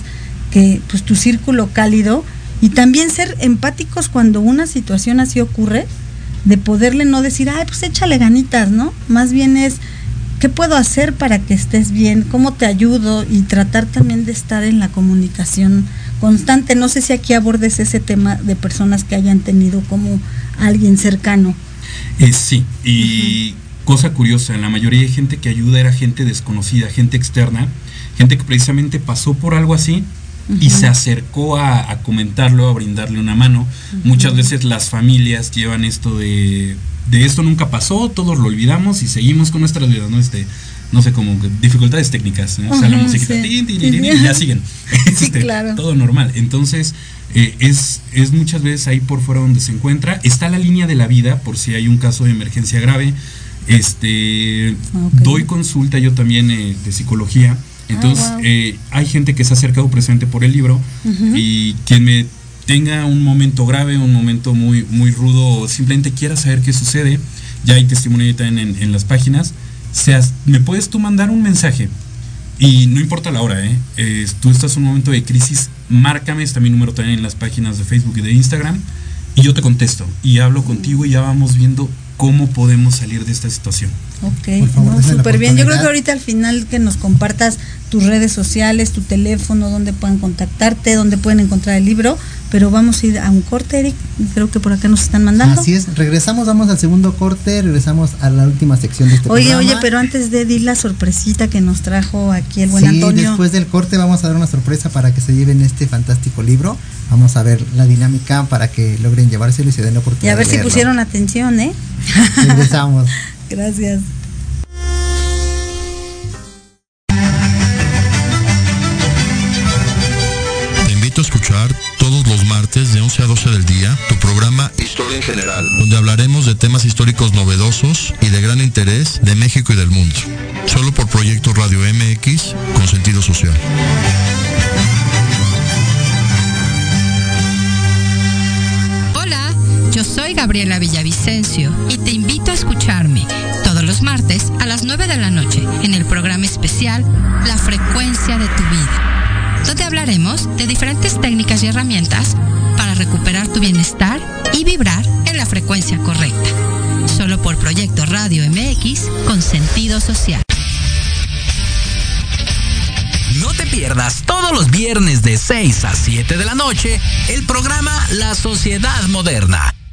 que, pues tu círculo cálido, y también ser empáticos cuando una situación así ocurre, de poderle no decir, ay, pues échale ganitas, ¿no? Más bien es, ¿qué puedo hacer para que estés bien? ¿Cómo te ayudo? Y tratar también de estar en la comunicación constante. No sé si aquí abordes ese tema de personas que hayan tenido como alguien cercano. Eh, sí, y cosa curiosa, la mayoría de gente que ayuda era gente desconocida, gente externa, gente que precisamente pasó por algo así y se acercó a, comentarlo, a brindarle una mano. Muchas veces las familias llevan esto de, de esto nunca pasó, todos lo olvidamos y seguimos con nuestras vidas, ¿no? Este, no sé, como dificultades técnicas, o sea, la música y ya siguen. Este, todo normal. Entonces, eh, es, es muchas veces ahí por fuera donde se encuentra. Está la línea de la vida por si hay un caso de emergencia grave. Este, doy consulta yo también eh, de psicología. Entonces, ah, eh, hay gente que se ha acercado presente por el libro y quien me tenga un momento grave, un momento muy, muy rudo, o simplemente quiera saber qué sucede, ya hay testimonio también en, las páginas, seas, me puedes tú mandar un mensaje. Y no importa la hora, ¿eh? tú estás en un momento de crisis, márcame, está mi número también en las páginas de Facebook y de Instagram y yo te contesto y hablo contigo y ya vamos viendo cómo podemos salir de esta situación. Ok, súper bien. Yo creo que ahorita al final que nos compartas tus redes sociales, tu teléfono, donde pueden contactarte, donde pueden encontrar el libro, pero vamos a ir a un corte, Eric. Creo que por acá nos están mandando. Así es, regresamos, vamos al segundo corte, regresamos a la última sección de este oye, programa. Oye, pero antes de dir la sorpresita que nos trajo aquí el buen sí, Después del corte vamos a dar una sorpresa para que se lleven este fantástico libro. Vamos a ver la dinámica para que logren llevárselo y se den la oportunidad. Y a ver si pusieron atención, ¿eh? Regresamos. Gracias. Todos los martes de 11 a 12 del día tu programa Historia en General, donde hablaremos de temas históricos novedosos y de gran interés de México y del mundo. Solo por Proyecto Radio MX con sentido social. Yo soy Gabriela Villavicencio y te invito a escucharme todos los martes a las 9 de la noche en el programa especial La frecuencia de tu vida, donde hablaremos de diferentes técnicas y herramientas para recuperar tu bienestar y vibrar en la frecuencia correcta. Solo por Proyecto Radio MX con sentido social. No te pierdas todos los viernes de 6 a 7 de la noche el programa La Sociedad Moderna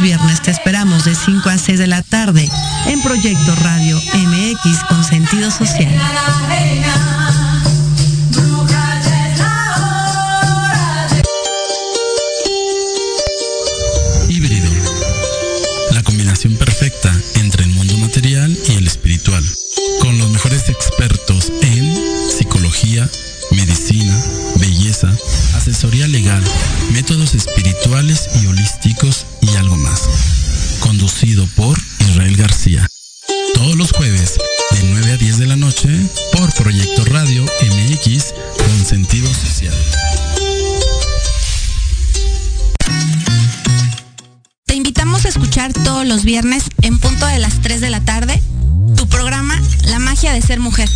viernes te esperamos de 5 a 6 de la tarde en Proyecto Radio MX con sentido social. Híbrido. La combinación perfecta entre el mundo material y el espiritual. Con los mejores expertos en psicología, medicina, belleza, asesoría legal, métodos espirituales y holísticos García. Todos los jueves de 9 a 10 de la noche por Proyecto Radio MX con sentido social. Te invitamos a escuchar todos los viernes en punto de las 3 de la tarde tu programa La magia de ser mujer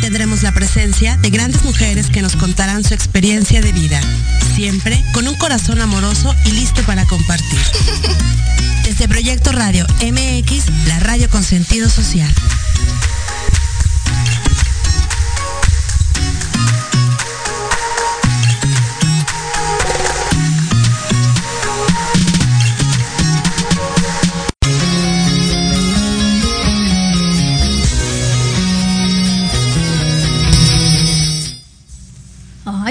tendremos la presencia de grandes mujeres que nos contarán su experiencia de vida, siempre con un corazón amoroso y listo para compartir. Desde Proyecto Radio MX, la radio con sentido social.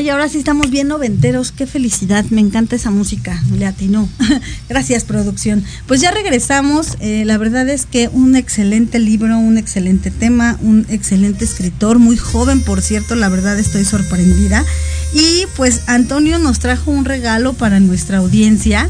Ahora sí estamos bien noventeros. Qué felicidad. Me encanta esa música. Le atinó. Gracias, producción. Pues ya regresamos. Eh, la verdad es que un excelente libro, un excelente tema, un excelente escritor, muy joven, por cierto. La verdad estoy sorprendida. Y pues Antonio nos trajo un regalo para nuestra audiencia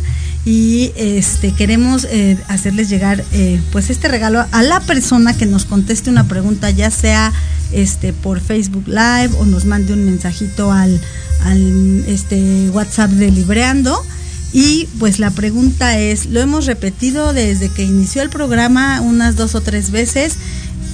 y este queremos eh, hacerles llegar eh, pues este regalo a la persona que nos conteste una pregunta ya sea este por Facebook Live o nos mande un mensajito al, al este WhatsApp de Libreando. Y pues la pregunta es lo hemos repetido desde que inició el programa unas dos o tres veces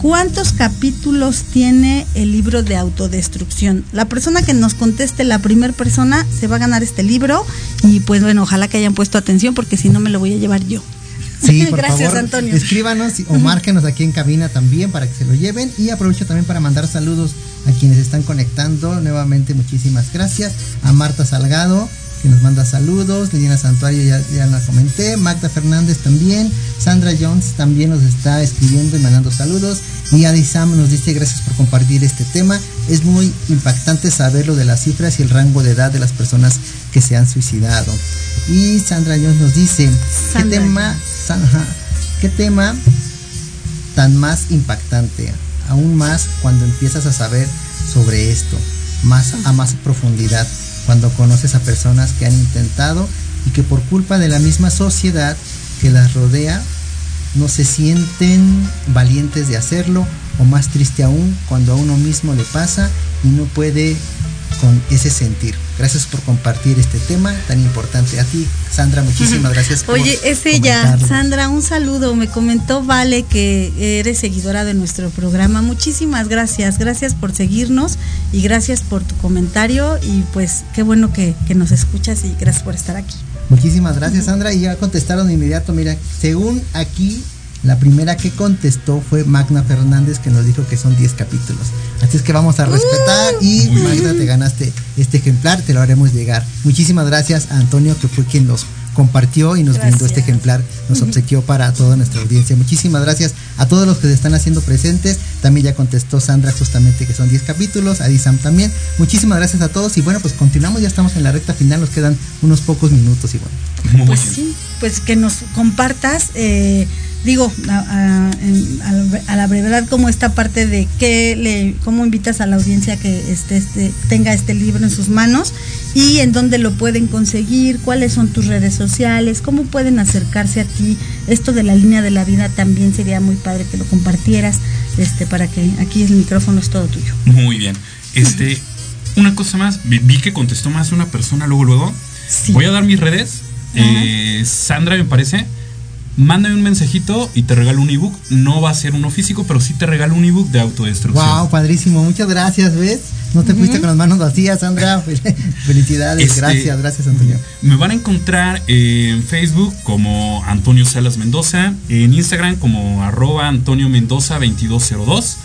¿Cuántos capítulos tiene el libro de autodestrucción? La persona que nos conteste, la primera persona, se va a ganar este libro y pues bueno, ojalá que hayan puesto atención porque si no me lo voy a llevar yo. Sí, por Gracias, favor, Antonio. Escríbanos o márquenos aquí en cabina también para que se lo lleven y aprovecho también para mandar saludos a quienes están conectando. Nuevamente muchísimas gracias a Marta Salgado, que nos manda saludos, Liliana Santuario ya, ya la comenté, Magda Fernández también, Sandra Jones también nos está escribiendo y mandando saludos, y Adi Sam nos dice gracias por compartir este tema, es muy impactante saber lo de las cifras y el rango de edad de las personas que se han suicidado. Y Sandra Jones nos dice, ¿qué tema, qué tema tan más impactante? Aún más cuando empiezas a saber sobre esto, más a más profundidad cuando conoces a personas que han intentado y que por culpa de la misma sociedad que las rodea no se sienten valientes de hacerlo o más triste aún cuando a uno mismo le pasa y no puede con ese sentir. Gracias por compartir este tema tan importante. A ti, Sandra, muchísimas gracias. Oye, es ella, Sandra, un saludo. Me comentó Vale que eres seguidora de nuestro programa. Muchísimas gracias. Gracias por seguirnos y gracias por tu comentario. Y pues qué bueno que, nos escuchas y gracias por estar aquí. Muchísimas gracias, Sandra. Y ya contestaron de inmediato. Mira, según aquí la primera que contestó fue Magna Fernández que nos dijo que son 10 capítulos. Así es que vamos a respetar y Magna te ganaste este ejemplar, te lo haremos llegar. Muchísimas gracias a Antonio que fue quien nos compartió y nos brindó este ejemplar, nos obsequió para toda nuestra audiencia. Muchísimas gracias a todos los que se están haciendo presentes. También ya contestó Sandra justamente que son 10 capítulos, a Disam también. Muchísimas gracias a todos y bueno, pues continuamos, ya estamos en la recta final, nos quedan unos pocos minutos y bueno. Pues sí, pues que nos compartas eh, digo, a, la brevedad como esta parte de que le, cómo invitas a la audiencia que este, este, tenga este libro en sus manos y en dónde lo pueden conseguir, cuáles son tus redes sociales, cómo pueden acercarse a ti. Esto de la línea de la vida también sería muy padre que lo compartieras, este, para que aquí el micrófono es todo tuyo. Muy bien. Este, una cosa más, vi que contestó más una persona luego, luego. Voy a dar mis redes. Eh, Sandra, me parece mándame un mensajito y te regalo un ebook. No va a ser uno físico, pero sí te regalo un ebook de autodestrucción. Wow, padrísimo. Muchas gracias, ¿ves? No te fuiste con las manos vacías, Sandra. Felicidades, este, gracias, gracias, Antonio. Me van a encontrar en Facebook como Antonio Salas Mendoza, en Instagram como arroba Antonio Mendoza 2202.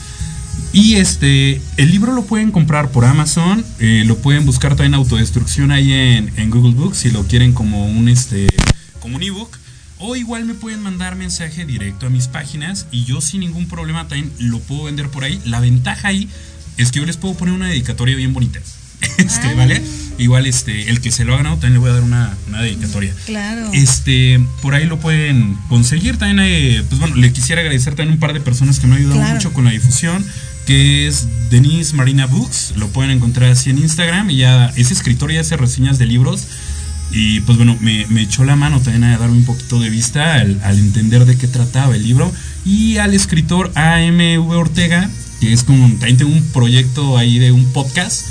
Y este, el libro lo pueden comprar por Amazon, eh, lo pueden buscar también autodestrucción ahí en, en, Google Books si lo quieren como un este, como un ebook. O igual me pueden mandar mensaje directo a mis páginas y yo sin ningún problema también lo puedo vender por ahí. La ventaja ahí es que yo les puedo poner una dedicatoria bien bonita. Este, ah. ¿vale? Igual este, el que se lo ha ganado también le voy a dar una, dedicatoria. Claro. Este, por ahí lo pueden conseguir. También pues bueno, le quisiera agradecer también un par de personas que me han ayudado mucho con la difusión que es Denise Marina Books, lo pueden encontrar así en Instagram y ya es escritor y hace reseñas de libros y pues bueno, me, echó la mano también a darme un poquito de vista al, entender de qué trataba el libro. Y al escritor AMV Ortega, que es como también tengo un proyecto ahí de un podcast.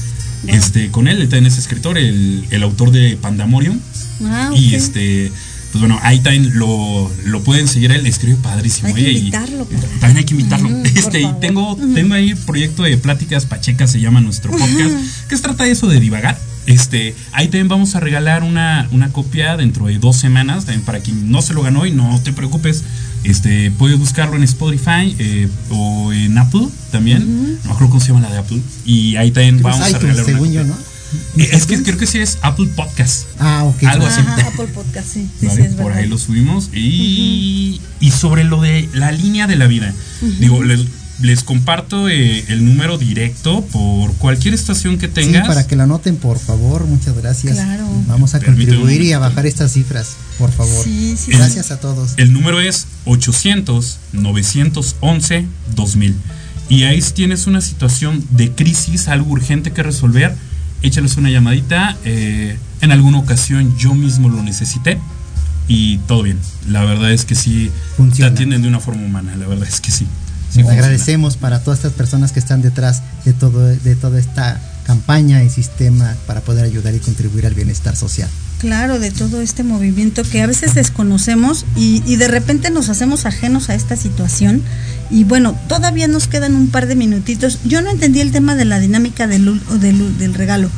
Este, con él, él también es escritor, el, autor de Pandamorium. Ah, y este, pues bueno, ahí también lo, pueden seguir, él escribe padrísimo. Hay que invitarlo. también hay que invitarlo. este, y tengo, tengo ahí proyecto de pláticas pachecas, se llama nuestro podcast, que se trata de eso de divagar este, ahí también vamos a regalar una, una copia dentro de dos semanas, también para quien no se lo ganó y no te preocupes, este, puedes buscarlo en Spotify eh, o en Apple también. No creo cómo se llama la de Apple. Y ahí también vamos a regalar según yo, ¿no? Eh, es que creo que sí es Apple Podcast. Ah, ok. Algo así. Apple Podcast, sí. por ahí lo subimos. Y, y sobre lo de la línea de la vida. Digo, les comparto eh, el número directo por cualquier estación que tengas. Sí, para que lo anoten, por favor. Muchas gracias. Claro. Vamos a contribuir y a bajar estas cifras, por favor. Sí, sí, gracias a todos. El número es 800-911-2000. Y ahí si tienes una situación de crisis, algo urgente que resolver, échales una llamadita. Eh, en alguna ocasión yo mismo lo necesité y todo bien. La verdad es que sí Funciona. te atienden de una forma humana, la verdad es que sí. Sí agradecemos para todas estas personas que están detrás de todo de toda esta campaña y sistema para poder ayudar y contribuir al bienestar social. Claro, de todo este movimiento que a veces desconocemos y, y de repente nos hacemos ajenos a esta situación. Y bueno, todavía nos quedan un par de minutitos. Yo no entendí el tema de la dinámica del, del, del regalo,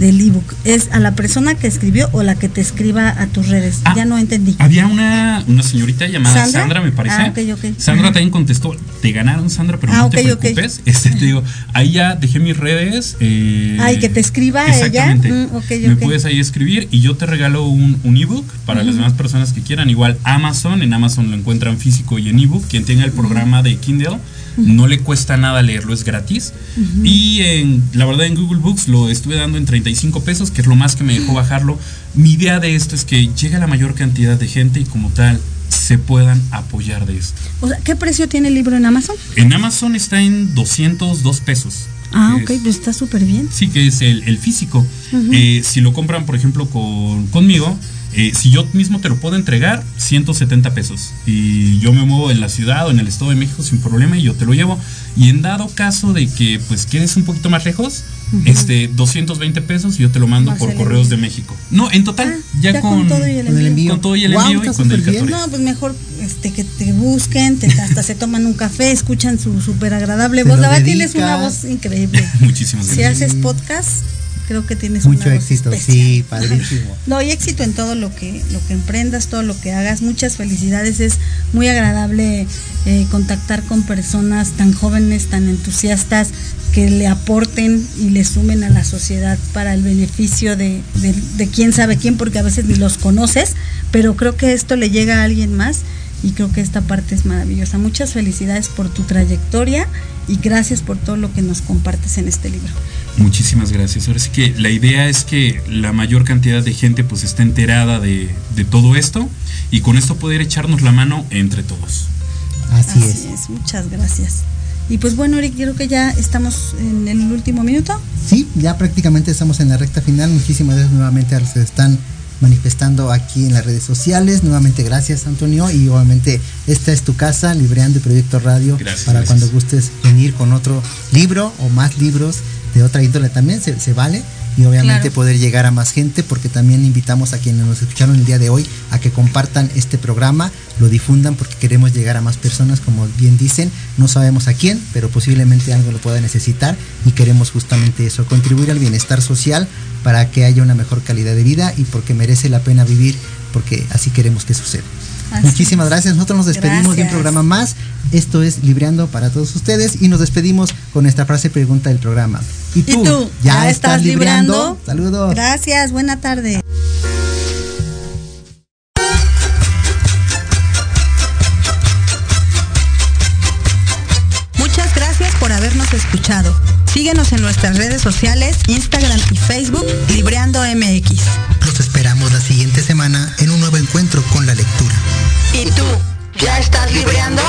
del ebook. ¿Es a la persona que escribió o la que te escriba a tus redes? Ah, ya no entendí. Había una, una señorita llamada ¿Sandra? Sandra, me parece. Ah, ok, ok. Sandra Ajá. también contestó, te ganaron Sandra, pero Ah, no ok, te preocupes. Este, te digo, ahí ya dejé mis redes. eh, Ay, que te escriba ella. Exactamente. Mm, ok, Me puedes ahí escribir y yo te regalo un, un ebook para las demás personas que quieran. Igual Amazon, en Amazon lo encuentran físico y en ebook. Quien tenga el programa de Kindle, no le cuesta nada leerlo, es gratis. Y en, la verdad en Google Books lo estuve dando en 35 pesos, que es lo más que me dejó bajarlo. Mi idea de esto es que llegue a la mayor cantidad de gente y como tal se puedan apoyar de esto. O sea, ¿qué precio tiene el libro en Amazon? En Amazon está en 202 pesos. Ah, ok, es- pues está súper bien. Sí, que es el, el físico. Eh, si lo compran, por ejemplo, con, conmigo, eh, si yo mismo te lo puedo entregar, 170 pesos. Y yo me muevo en la ciudad o en el Estado de México sin problema y yo te lo llevo. Y en dado caso de que pues quedes un poquito más lejos, este 220 pesos y yo te lo mando Más por el correos envío. de México. No, en total, Ah, ya, ya con, con todo y el el envío. con todo y el envío y con dedicatoria. No, pues mejor este que te busquen, te, hasta se toman un café, escuchan su súper agradable voz. La verdad tienes una voz increíble. Muchísimas Si gracias. haces podcast, creo que tienes Mucho una éxito, especial. sí, padrísimo. No, y éxito en todo lo que, lo que emprendas, todo lo que hagas. Muchas felicidades. Es muy agradable eh, contactar con personas tan jóvenes, tan entusiastas, que le aporten y le sumen a la sociedad para el beneficio de, de, de quién sabe quién, porque a veces ni los conoces, pero creo que esto le llega a alguien más y creo que esta parte es maravillosa. Muchas felicidades por tu trayectoria y gracias por todo lo que nos compartes en este libro. Muchísimas gracias. Ahora sí que la idea es que la mayor cantidad de gente pues esté enterada de, de todo esto y con esto poder echarnos la mano entre todos. Así, es. Muchas gracias. Y pues bueno, Eric, creo que ya estamos en el último minuto. Sí, ya prácticamente estamos en la recta final. Muchísimas gracias nuevamente a los que se están manifestando aquí en las redes sociales. Nuevamente gracias Antonio y obviamente esta es tu casa, Libreando y Proyecto Radio, Gracias, para gracias. cuando gustes venir con otro libro o más libros de otra índole también, se, se vale. Y obviamente Claro. poder llegar a más gente porque también invitamos a quienes nos escucharon el día de hoy a que compartan este programa, lo difundan porque queremos llegar a más personas, como bien dicen, no sabemos a quién, pero posiblemente algo lo pueda necesitar y queremos justamente eso, contribuir al bienestar social para que haya una mejor calidad de vida y porque merece la pena vivir, porque así queremos que suceda. Así Muchísimas es. gracias, nosotros nos despedimos de un Gracias. programa más, esto es Libreando para todos ustedes y nos despedimos con nuestra frase pregunta del programa. ¿Y tú, ¿Y tú? ya, estás librando? Saludos. Gracias, buena tarde. Muchas gracias por habernos escuchado. Síguenos en nuestras redes sociales, Instagram y Facebook, Libreando MX los esperamos la siguiente semana en un nuevo encuentro con la lectura. ¿Y tú? ¿Ya estás libreando?